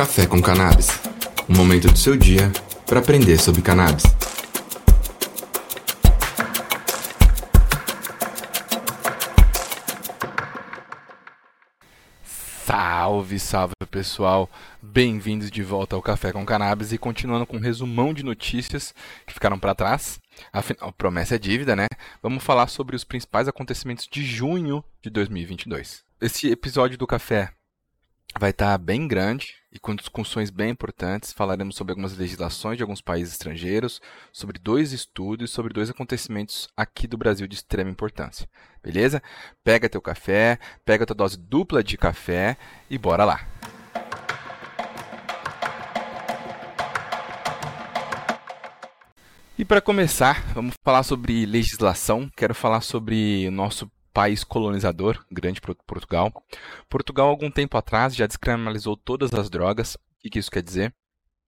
Café com Cannabis um momento do seu dia para aprender sobre cannabis. Salve, salve pessoal! Bem-vindos de volta ao Café com Cannabis e continuando com um resumão de notícias que ficaram para trás. Afinal, promessa é dívida, né? Vamos falar sobre os principais acontecimentos de junho de 2022. Esse episódio do Café vai estar bem grande e com discussões bem importantes. Falaremos sobre algumas legislações de alguns países estrangeiros, sobre dois estudos, sobre dois acontecimentos aqui do Brasil de extrema importância. Beleza? Pega teu café, pega tua dose dupla de café e bora lá. E para começar, vamos falar sobre legislação. Quero falar sobre o nosso país colonizador, grande Portugal. Portugal, algum tempo atrás, já descriminalizou todas as drogas. O que isso quer dizer?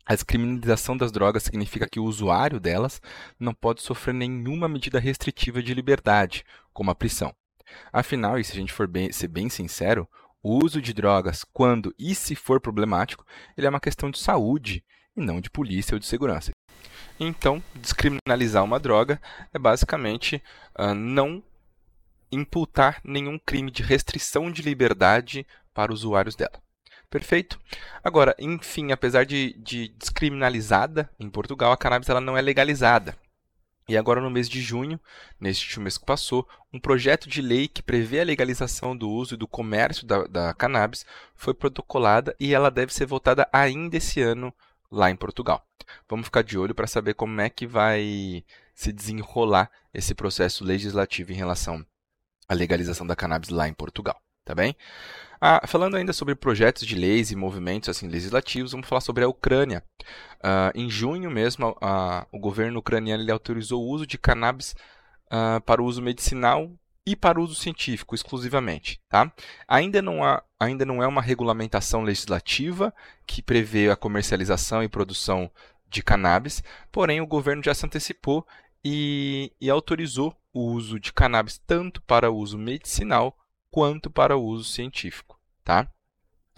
A descriminalização das drogas significa que o usuário delas não pode sofrer nenhuma medida restritiva de liberdade, como a prisão. Afinal, e se a gente for bem, ser bem sincero, o uso de drogas, quando e se for problemático, ele é uma questão de saúde e não de polícia ou de segurança. Então, descriminalizar uma droga é basicamente uh, não imputar nenhum crime de restrição de liberdade para usuários dela. Perfeito? Agora, enfim, apesar de, de descriminalizada em Portugal, a cannabis ela não é legalizada. E agora, no mês de junho, neste mês que passou, um projeto de lei que prevê a legalização do uso e do comércio da, da cannabis foi protocolada e ela deve ser votada ainda esse ano lá em Portugal. Vamos ficar de olho para saber como é que vai se desenrolar esse processo legislativo em relação a legalização da cannabis lá em Portugal, tá bem? Ah, falando ainda sobre projetos de leis e movimentos assim legislativos, vamos falar sobre a Ucrânia. Ah, em junho mesmo, ah, o governo ucraniano autorizou o uso de cannabis ah, para uso medicinal e para uso científico exclusivamente. Tá? Ainda, não há, ainda não é uma regulamentação legislativa que prevê a comercialização e produção de cannabis, porém o governo já se antecipou e, e autorizou o uso de cannabis tanto para uso medicinal quanto para uso científico. Tá?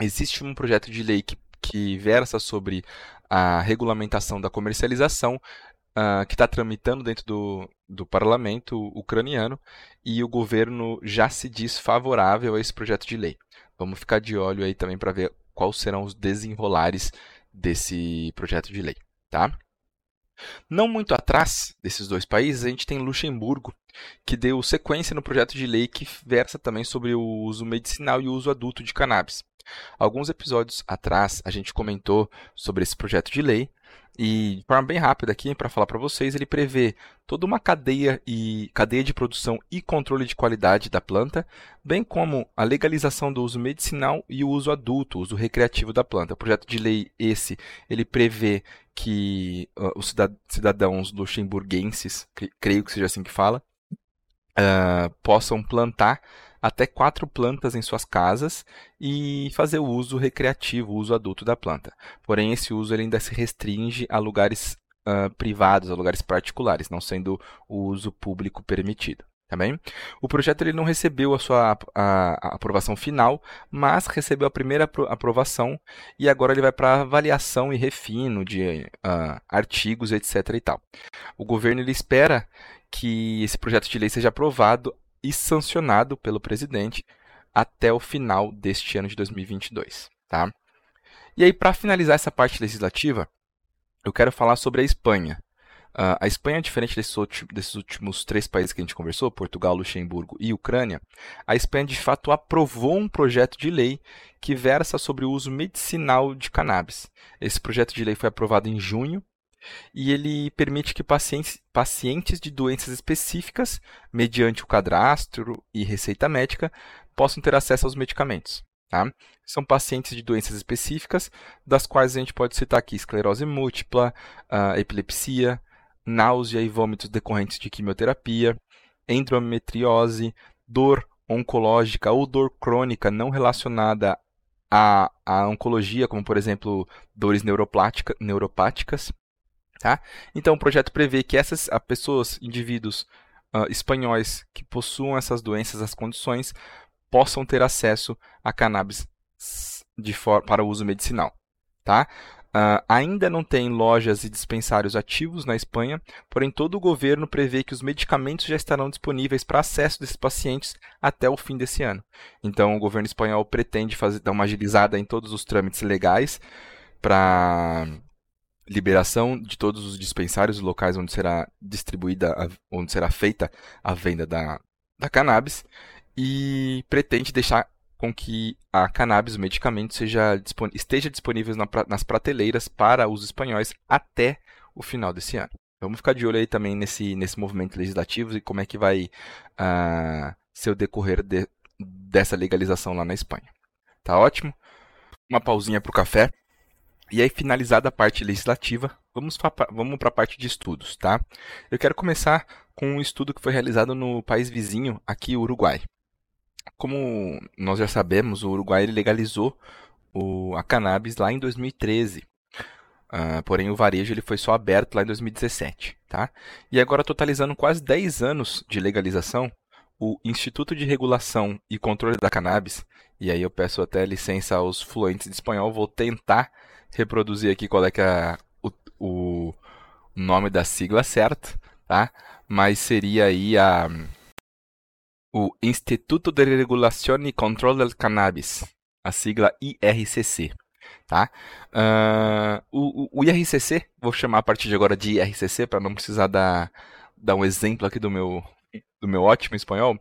Existe um projeto de lei que, que versa sobre a regulamentação da comercialização uh, que está tramitando dentro do, do parlamento ucraniano e o governo já se diz favorável a esse projeto de lei. Vamos ficar de olho aí também para ver quais serão os desenrolares desse projeto de lei. Tá? Não muito atrás desses dois países, a gente tem Luxemburgo, que deu sequência no projeto de lei que versa também sobre o uso medicinal e o uso adulto de cannabis. Alguns episódios atrás, a gente comentou sobre esse projeto de lei e de forma bem rápida aqui para falar para vocês, ele prevê toda uma cadeia e cadeia de produção e controle de qualidade da planta, bem como a legalização do uso medicinal e o uso adulto, o uso recreativo da planta. O projeto de lei esse, ele prevê que uh, os cidadãos luxemburguenses, creio que seja assim que fala, uh, possam plantar até quatro plantas em suas casas e fazer o uso recreativo, o uso adulto da planta. Porém, esse uso ainda se restringe a lugares uh, privados, a lugares particulares, não sendo o uso público permitido. Tá bem? O projeto ele não recebeu a sua a, a aprovação final, mas recebeu a primeira aprovação e agora ele vai para avaliação e refino de uh, artigos, etc. E tal. O governo ele espera que esse projeto de lei seja aprovado e sancionado pelo presidente até o final deste ano de 2022. Tá? E aí, para finalizar essa parte legislativa, eu quero falar sobre a Espanha. Uh, a Espanha, diferente desses, desses, últimos três países que a gente conversou, Portugal, Luxemburgo e Ucrânia, a Espanha de fato aprovou um projeto de lei que versa sobre o uso medicinal de cannabis. Esse projeto de lei foi aprovado em junho e ele permite que pacientes, pacientes de doenças específicas, mediante o cadastro e receita médica, possam ter acesso aos medicamentos. Tá? São pacientes de doenças específicas, das quais a gente pode citar aqui esclerose múltipla, uh, epilepsia, náusea e vômitos decorrentes de quimioterapia, endometriose, dor oncológica ou dor crônica não relacionada à, à oncologia, como por exemplo dores neuropáticas. Tá? Então o projeto prevê que essas pessoas, indivíduos uh, espanhóis que possuam essas doenças, as condições, possam ter acesso a cannabis para uso medicinal. tá? Uh, ainda não tem lojas e dispensários ativos na Espanha, porém todo o governo prevê que os medicamentos já estarão disponíveis para acesso desses pacientes até o fim desse ano. Então o governo espanhol pretende fazer, dar uma agilizada em todos os trâmites legais para liberação de todos os dispensários, locais onde será distribuída, onde será feita a venda da, da cannabis e pretende deixar com que a cannabis, o medicamento, seja, esteja disponível na, nas prateleiras para os espanhóis até o final desse ano. Vamos ficar de olho aí também nesse, nesse movimento legislativo e como é que vai uh, ser o decorrer de, dessa legalização lá na Espanha. Tá ótimo? Uma pausinha para o café. E aí, finalizada a parte legislativa, vamos para a parte de estudos, tá? Eu quero começar com um estudo que foi realizado no país vizinho, aqui, Uruguai como nós já sabemos, o Uruguai legalizou o, a cannabis lá em 2013. Uh, ah, porém, o varejo ele foi só aberto lá em 2017. Tá? E agora, totalizando quase 10 anos de legalização, o Instituto de Regulação e Controle da Cannabis, e aí eu peço até licença aos fluentes de espanhol, vou tentar reproduzir aqui qual é, que é o, o nome da sigla certo, tá? mas seria aí a o Instituto de Regulação e Controle del Cannabis, a sigla IRCC. Tá? Uh, o, o, IRCC, vou chamar a partir de agora de IRCC para não precisar dar, dar um exemplo aqui do meu, do meu ótimo espanhol.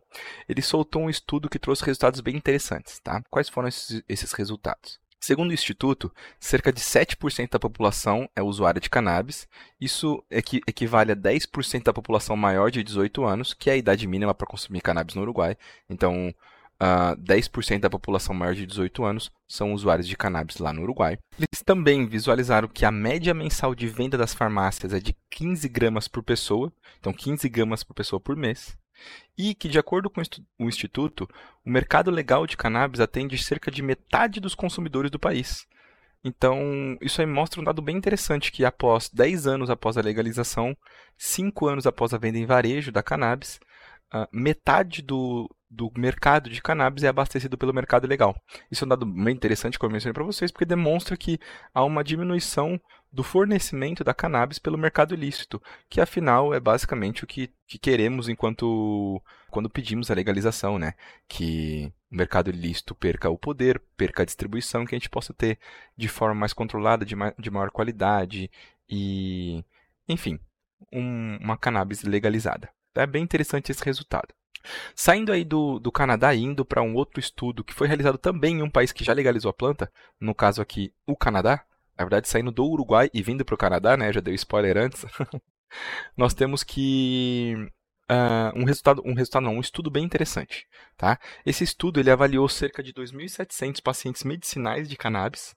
Ele soltou um estudo que trouxe resultados bem interessantes. Tá? Quais foram esses, esses resultados? Segundo o Instituto, cerca de 7% da população é usuária de cannabis. Isso equi equivale a 10% da população maior de 18 anos, que é a idade mínima para consumir cannabis no Uruguai. Então, uh, ah, 10% da população maior de 18 anos são usuários de cannabis lá no Uruguai. Eles também visualizaram que a média mensal de venda das farmácias é de 15 gramas por pessoa, então 15 gramas por pessoa por mês e que, de acordo com o Instituto, o mercado legal de cannabis atende cerca de metade dos consumidores do país. Então, isso aí mostra um dado bem interessante, que após 10 anos após a legalização, 5 anos após a venda em varejo da cannabis, uh, metade do, do mercado de cannabis é abastecido pelo mercado legal. Isso é um dado bem interessante que eu mencionei para vocês, porque demonstra que há uma diminuição do fornecimento da cannabis pelo mercado ilícito, que afinal é basicamente o que, que queremos enquanto quando pedimos a legalização, né? Que o mercado ilícito perca o poder, perca a distribuição, que a gente possa ter de forma mais controlada, de, ma de maior qualidade e, enfim, um, uma cannabis legalizada. É bem interessante esse resultado. Saindo aí do, do Canadá e indo para um outro estudo que foi realizado também em um país que já legalizou a planta, no caso aqui o Canadá, na verdade saindo do Uruguai e vindo para o Canadá, né, já dei spoiler antes, nós temos que uh, um resultado, um resultado não, um estudo bem interessante, tá? Esse estudo ele avaliou cerca de 2.700 pacientes medicinais de cannabis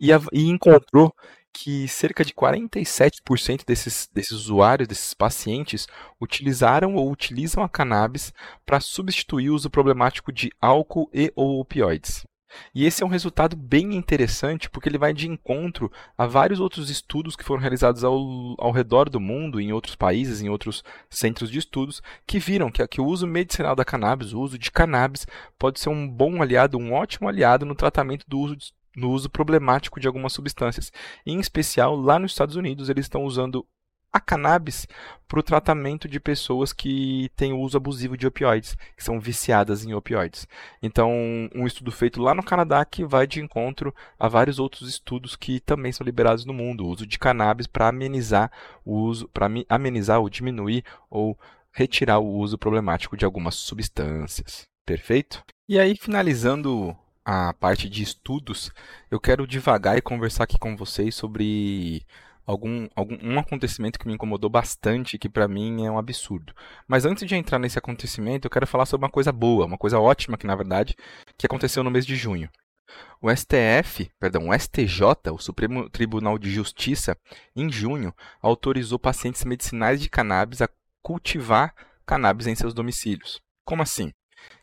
e, e encontrou que cerca de 47% desses, desses usuários, desses pacientes, utilizaram ou utilizam a cannabis para substituir o uso problemático de álcool e ou opioides. E esse é um resultado bem interessante porque ele vai de encontro a vários outros estudos que foram realizados ao, ao redor do mundo, em outros países, em outros centros de estudos, que viram que, que o uso medicinal da cannabis, o uso de cannabis, pode ser um bom aliado, um ótimo aliado no tratamento do uso de no uso problemático de algumas substâncias. Em especial, lá nos Estados Unidos, eles estão usando a cannabis para o tratamento de pessoas que têm o uso abusivo de opioides, que são viciadas em opioides. Então, um estudo feito lá no Canadá que vai de encontro a vários outros estudos que também são liberados no mundo, o uso de cannabis para amenizar o uso, para amenizar ou diminuir ou retirar o uso problemático de algumas substâncias. Perfeito? E aí, finalizando a parte de estudos, eu quero devagar e conversar aqui com vocês sobre algum, algum um acontecimento que me incomodou bastante, que para mim é um absurdo. Mas antes de entrar nesse acontecimento, eu quero falar sobre uma coisa boa, uma coisa ótima que na verdade que aconteceu no mês de junho. O STF, perdão, o STJ, o Supremo Tribunal de Justiça, em junho, autorizou pacientes medicinais de cannabis a cultivar cannabis em seus domicílios. Como assim?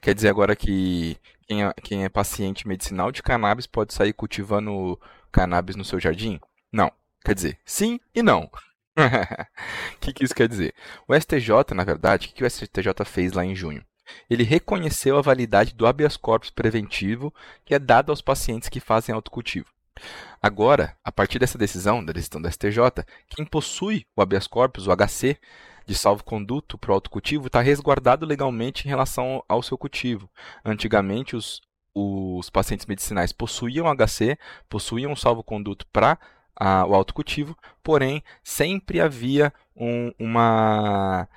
Quer dizer agora que quem é, quem é paciente medicinal de cannabis pode sair cultivando cannabis no seu jardim? Não. Quer dizer, sim e não. O que, que isso quer dizer? O STJ, na verdade, o que, que o STJ fez lá em junho? Ele reconheceu a validade do habeas corpus preventivo que é dado aos pacientes que fazem autocultivo. Agora, a partir dessa decisão, da decisão da STJ, quem possui o habeas corpus, o HC, de salvo-conduto para o autocultivo, está resguardado legalmente em relação ao seu cultivo. Antigamente, os, os pacientes medicinais possuíam HC, possuíam salvo-conduto para o autocultivo, porém, sempre havia um, uma,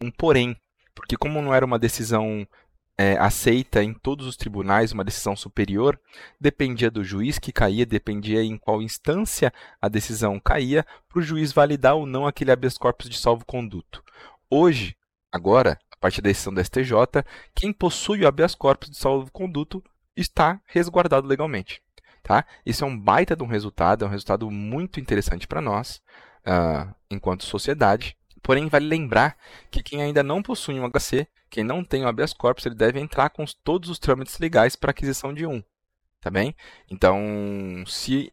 um porém, porque como não era uma decisão é, aceita em todos os tribunais uma decisão superior, dependia do juiz que caía, dependia em qual instância a decisão caía, para o juiz validar ou não aquele habeas corpus de salvo-conduto. Hoje, agora, a partir da decisão da STJ, quem possui o habeas corpus de salvo-conduto está resguardado legalmente. Tá? Isso é um baita de um resultado, é um resultado muito interessante para nós, uh, enquanto sociedade. Porém, vale lembrar que quem ainda não possui um HC quem não tem o habeas corpus, ele deve entrar com todos os trâmites legais para aquisição de um. Tá bem? Então, se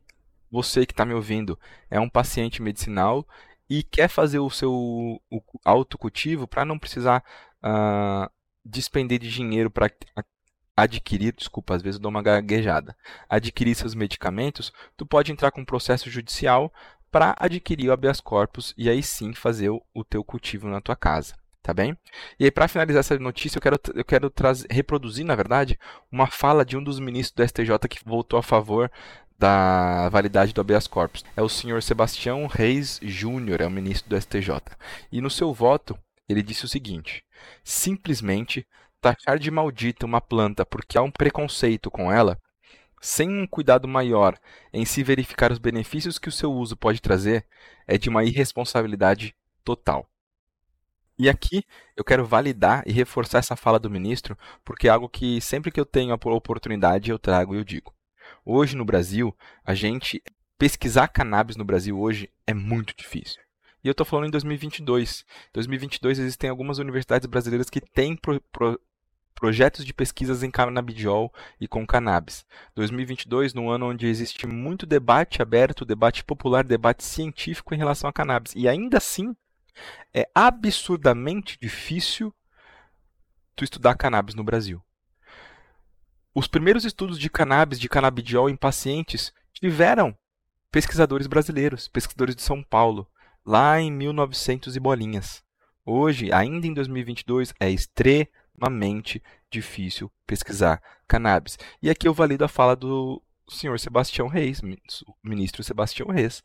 você que está me ouvindo é um paciente medicinal e quer fazer o seu o autocultivo para não precisar uh, despender de dinheiro para adquirir, desculpa, às vezes eu dou uma gaguejada, adquirir seus medicamentos, tu pode entrar com um processo judicial para adquirir o habeas corpus e aí sim fazer o, o teu cultivo na tua casa tá bem? E aí, para finalizar essa notícia, eu quero, eu quero trazer, reproduzir, na verdade, uma fala de um dos ministros do STJ que votou a favor da validade do habeas corpus. É o senhor Sebastião Reis Júnior, é o ministro do STJ. E no seu voto, ele disse o seguinte: simplesmente taxar de maldita uma planta porque há um preconceito com ela, sem um cuidado maior em se verificar os benefícios que o seu uso pode trazer, é de uma irresponsabilidade total. E aqui eu quero validar e reforçar essa fala do ministro, porque é algo que sempre que eu tenho a oportunidade eu trago e eu digo. Hoje no Brasil, a gente pesquisar cannabis no Brasil hoje é muito difícil. E eu estou falando em 2022. Em 2022 existem algumas universidades brasileiras que têm pro, pro, projetos de pesquisas em canabidiol e com cannabis. 2022, num ano onde existe muito debate aberto, debate popular, debate científico em relação a cannabis. E ainda assim, é absurdamente difícil tu estudar cannabis no Brasil. Os primeiros estudos de cannabis, de canabidiol em pacientes, tiveram pesquisadores brasileiros, pesquisadores de São Paulo, lá em 1900 e bolinhas. Hoje, ainda em 2022, é extremamente difícil pesquisar cannabis. E aqui eu valido a fala do senhor Sebastião Reis, ministro Sebastião Reis,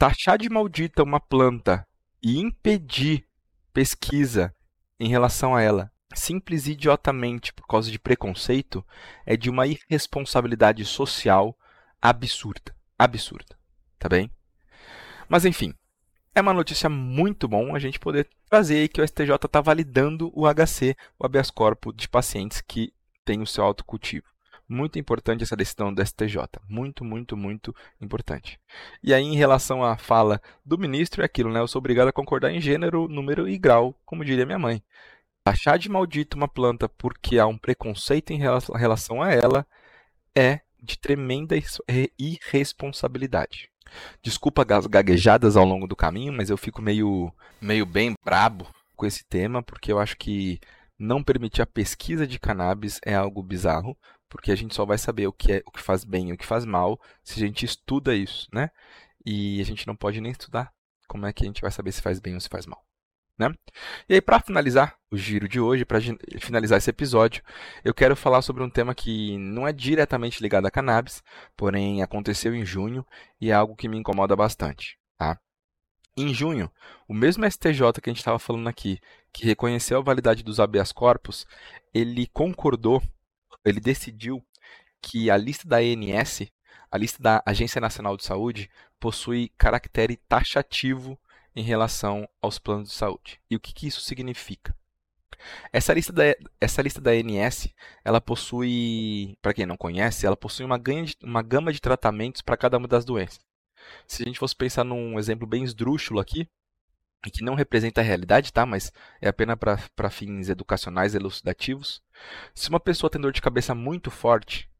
taxar de maldita uma planta e impedir pesquisa em relação a ela, simples e idiotamente por causa de preconceito, é de uma irresponsabilidade social absurda. Absurda. Tá bem? Mas enfim, é uma notícia muito bom a gente poder trazer que o STJ está validando o HC, o habeas corpus de pacientes que têm o seu autocultivo. Muito importante essa decisão do STJ. Muito, muito, muito importante. E aí, em relação à fala do ministro, é aquilo, né? Eu sou obrigado a concordar em gênero, número e grau, como diria minha mãe. Achar de maldito uma planta porque há um preconceito em relação a ela é de tremenda irresponsabilidade. Desculpa as gaguejadas ao longo do caminho, mas eu fico meio, meio bem brabo com esse tema, porque eu acho que não permitir a pesquisa de cannabis é algo bizarro, porque a gente só vai saber o que é o que faz bem e o que faz mal se a gente estuda isso, né? E a gente não pode nem estudar como é que a gente vai saber se faz bem ou se faz mal, né? E aí para finalizar o giro de hoje, para finalizar esse episódio, eu quero falar sobre um tema que não é diretamente ligado a cannabis, porém aconteceu em junho e é algo que me incomoda bastante, tá? Em junho, o mesmo STJ que a gente estava falando aqui, que reconheceu a validade dos habeas corpus, ele concordou ele decidiu que a lista da ANS, a lista da Agência Nacional de Saúde, possui caractere taxativo em relação aos planos de saúde. E o que, que isso significa? Essa lista da, essa lista da ANS, ela possui, para quem não conhece, ela possui uma, de, uma gama de tratamentos para cada uma das doenças. Se a gente fosse pensar num exemplo bem esdrúxulo aqui, que não representa a realidade, tá? Mas é apenas para fins educacionais elucidativos. Se uma pessoa tem dor de cabeça muito forte,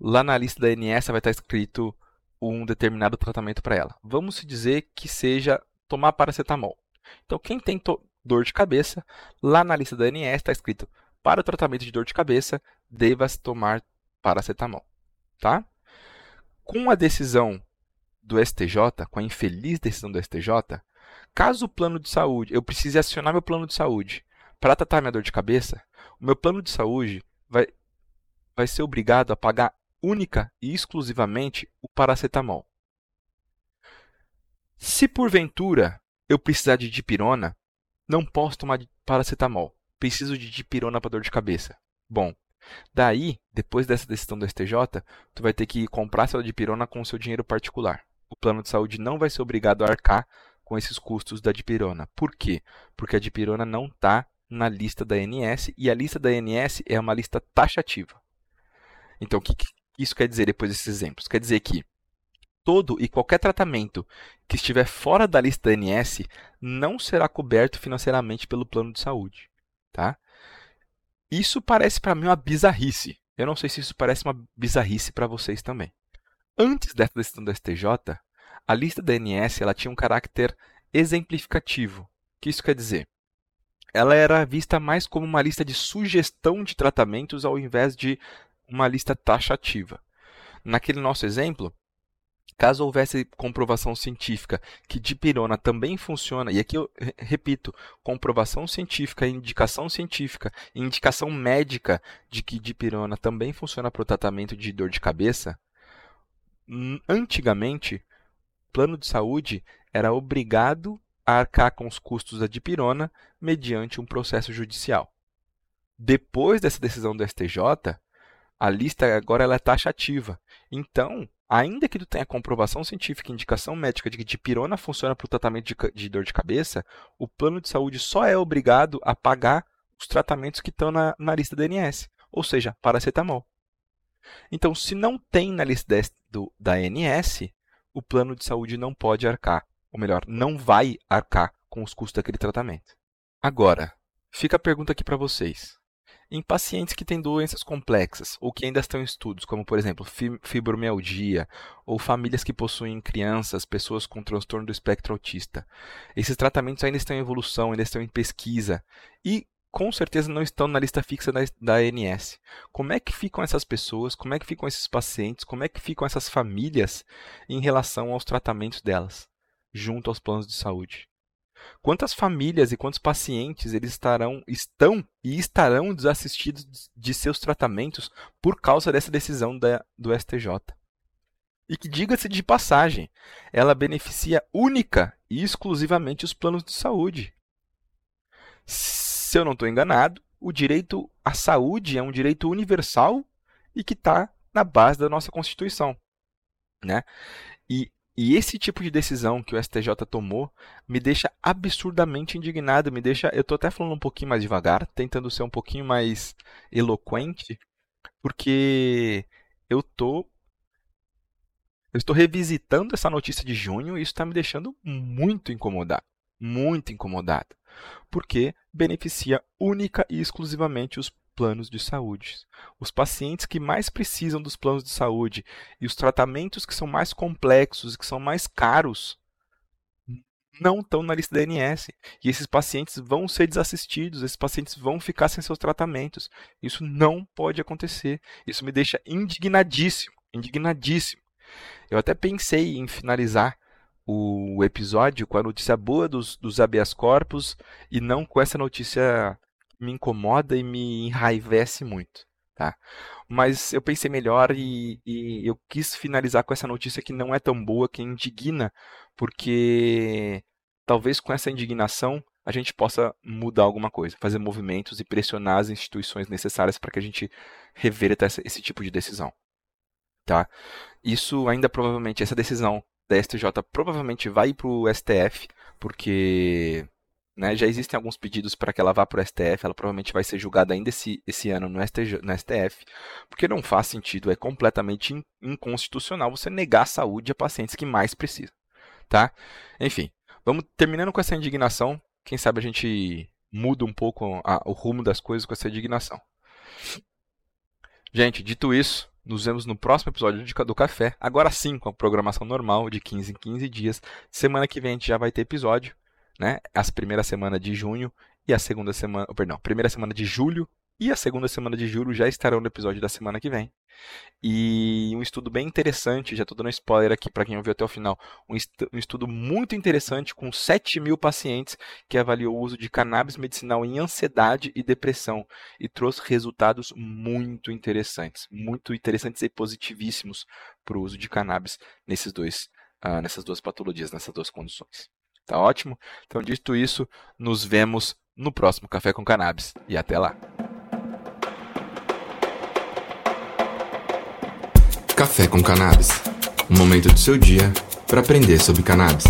lá na lista da ANS vai estar escrito um determinado tratamento para ela. Vamos dizer que seja tomar paracetamol. Então, quem tem dor de cabeça, lá na lista da ANS está escrito para o tratamento de dor de cabeça, deva tomar paracetamol. tá? Com a decisão do STJ, com a infeliz decisão do STJ, caso o plano de saúde, eu precise acionar meu plano de saúde para tratar minha dor de cabeça, o meu plano de saúde vai, vai ser obrigado a pagar única e exclusivamente o paracetamol. Se porventura eu precisar de dipirona, não posso tomar paracetamol. Preciso de dipirona para dor de cabeça. Bom, daí, depois dessa decisão do STJ, tu vai ter que comprar essa dipirona com o seu dinheiro particular. O plano de saúde não vai ser obrigado a arcar com esses custos da dipirona. Por quê? Porque a dipirona não está na lista da ANS e a lista da ANS é uma lista taxativa. Então, o que isso quer dizer depois desses exemplos? Quer dizer que todo e qualquer tratamento que estiver fora da lista da ANS não será coberto financeiramente pelo plano de saúde. Tá? Isso parece para mim uma bizarrice. Eu não sei se isso parece uma bizarrice para vocês também. Antes dessa decisão do STJ, a lista da ela tinha um caráter exemplificativo. O que isso quer dizer? Ela era vista mais como uma lista de sugestão de tratamentos ao invés de uma lista taxativa. Naquele nosso exemplo, Caso houvesse comprovação científica que dipirona também funciona, e aqui eu repito, comprovação científica, indicação científica, indicação médica de que dipirona também funciona para o tratamento de dor de cabeça, antigamente, plano de saúde era obrigado a arcar com os custos da dipirona mediante um processo judicial. Depois dessa decisão do STJ, a lista agora ela é taxativa. Então, ainda que tu tenha comprovação científica e indicação médica de que dipirona funciona para o tratamento de, de, dor de cabeça, o plano de saúde só é obrigado a pagar os tratamentos que estão na, na lista da ANS, ou seja, paracetamol. Então, se não tem na lista do, da ANS, o plano de saúde não pode arcar, ou melhor, não vai arcar com os custos daquele tratamento. Agora, fica a pergunta aqui para vocês em pacientes que têm doenças complexas ou que ainda estão em estudos, como por exemplo fibromialgia ou famílias que possuem crianças, pessoas com transtorno do espectro autista. Esses tratamentos ainda estão em evolução, ainda estão em pesquisa e com certeza não estão na lista fixa da, da ANS. Como é que ficam essas pessoas? Como é que ficam esses pacientes? Como é que ficam essas famílias em relação aos tratamentos delas, junto aos planos de saúde? Quantas famílias e quantos pacientes eles estarão, estão e estarão desassistidos de seus tratamentos por causa dessa decisão da, do STJ? E que, diga-se de passagem, ela beneficia única e exclusivamente os planos de saúde. Se eu não estou enganado, o direito à saúde é um direito universal e que está na base da nossa Constituição. Né? E e esse tipo de decisão que o STJ tomou me deixa absurdamente indignado, me deixa, eu estou até falando um pouquinho mais devagar, tentando ser um pouquinho mais eloquente, porque eu tô eu estou revisitando essa notícia de junho e isso está me deixando muito incomodado, muito incomodado, porque beneficia única e exclusivamente os planos de saúde. Os pacientes que mais precisam dos planos de saúde e os tratamentos que são mais complexos e que são mais caros não estão na lista da ANS. E esses pacientes vão ser desassistidos, esses pacientes vão ficar sem seus tratamentos. Isso não pode acontecer. Isso me deixa indignadíssimo, indignadíssimo. Eu até pensei em finalizar o episódio com a notícia boa dos, dos habeas corpus e não com essa notícia me incomoda e me enraivece muito. Tá? Mas eu pensei melhor e, e, eu quis finalizar com essa notícia que não é tão boa, que indigna, porque talvez com essa indignação a gente possa mudar alguma coisa, fazer movimentos e pressionar as instituições necessárias para que a gente reverta esse, esse tipo de decisão. Tá? Isso ainda provavelmente, essa decisão da STJ provavelmente vai para o STF, porque né? Já existem alguns pedidos para que ela vá para o STF, ela provavelmente vai ser julgada ainda esse, esse ano no, STJ, no STF, porque não faz sentido, é completamente inconstitucional você negar a saúde a pacientes que mais precisam. Tá? Enfim, vamos terminando com essa indignação, quem sabe a gente muda um pouco a, o rumo das coisas com essa indignação. Gente, dito isso, nos vemos no próximo episódio do Café. Agora sim, com a programação normal de 15 em 15 dias. Semana que vem a gente já vai ter episódio né? As primeira semana de junho e a segunda semana, perdão, primeira semana de julho e a segunda semana de julho já estarão no episódio da semana que vem. E um estudo bem interessante, já estou dando spoiler aqui para quem ouviu até o final, um, um, estudo muito interessante com 7 mil pacientes que avaliou o uso de cannabis medicinal em ansiedade e depressão e trouxe resultados muito interessantes, muito interessantes e positivíssimos para o uso de cannabis nesses dois, uh, nessas duas patologias, nessas duas condições. Tá ótimo? Então, dito isso, nos vemos no próximo Café com Cannabis e até lá! Café com Cannabis. Um momento do seu dia para aprender sobre cannabis.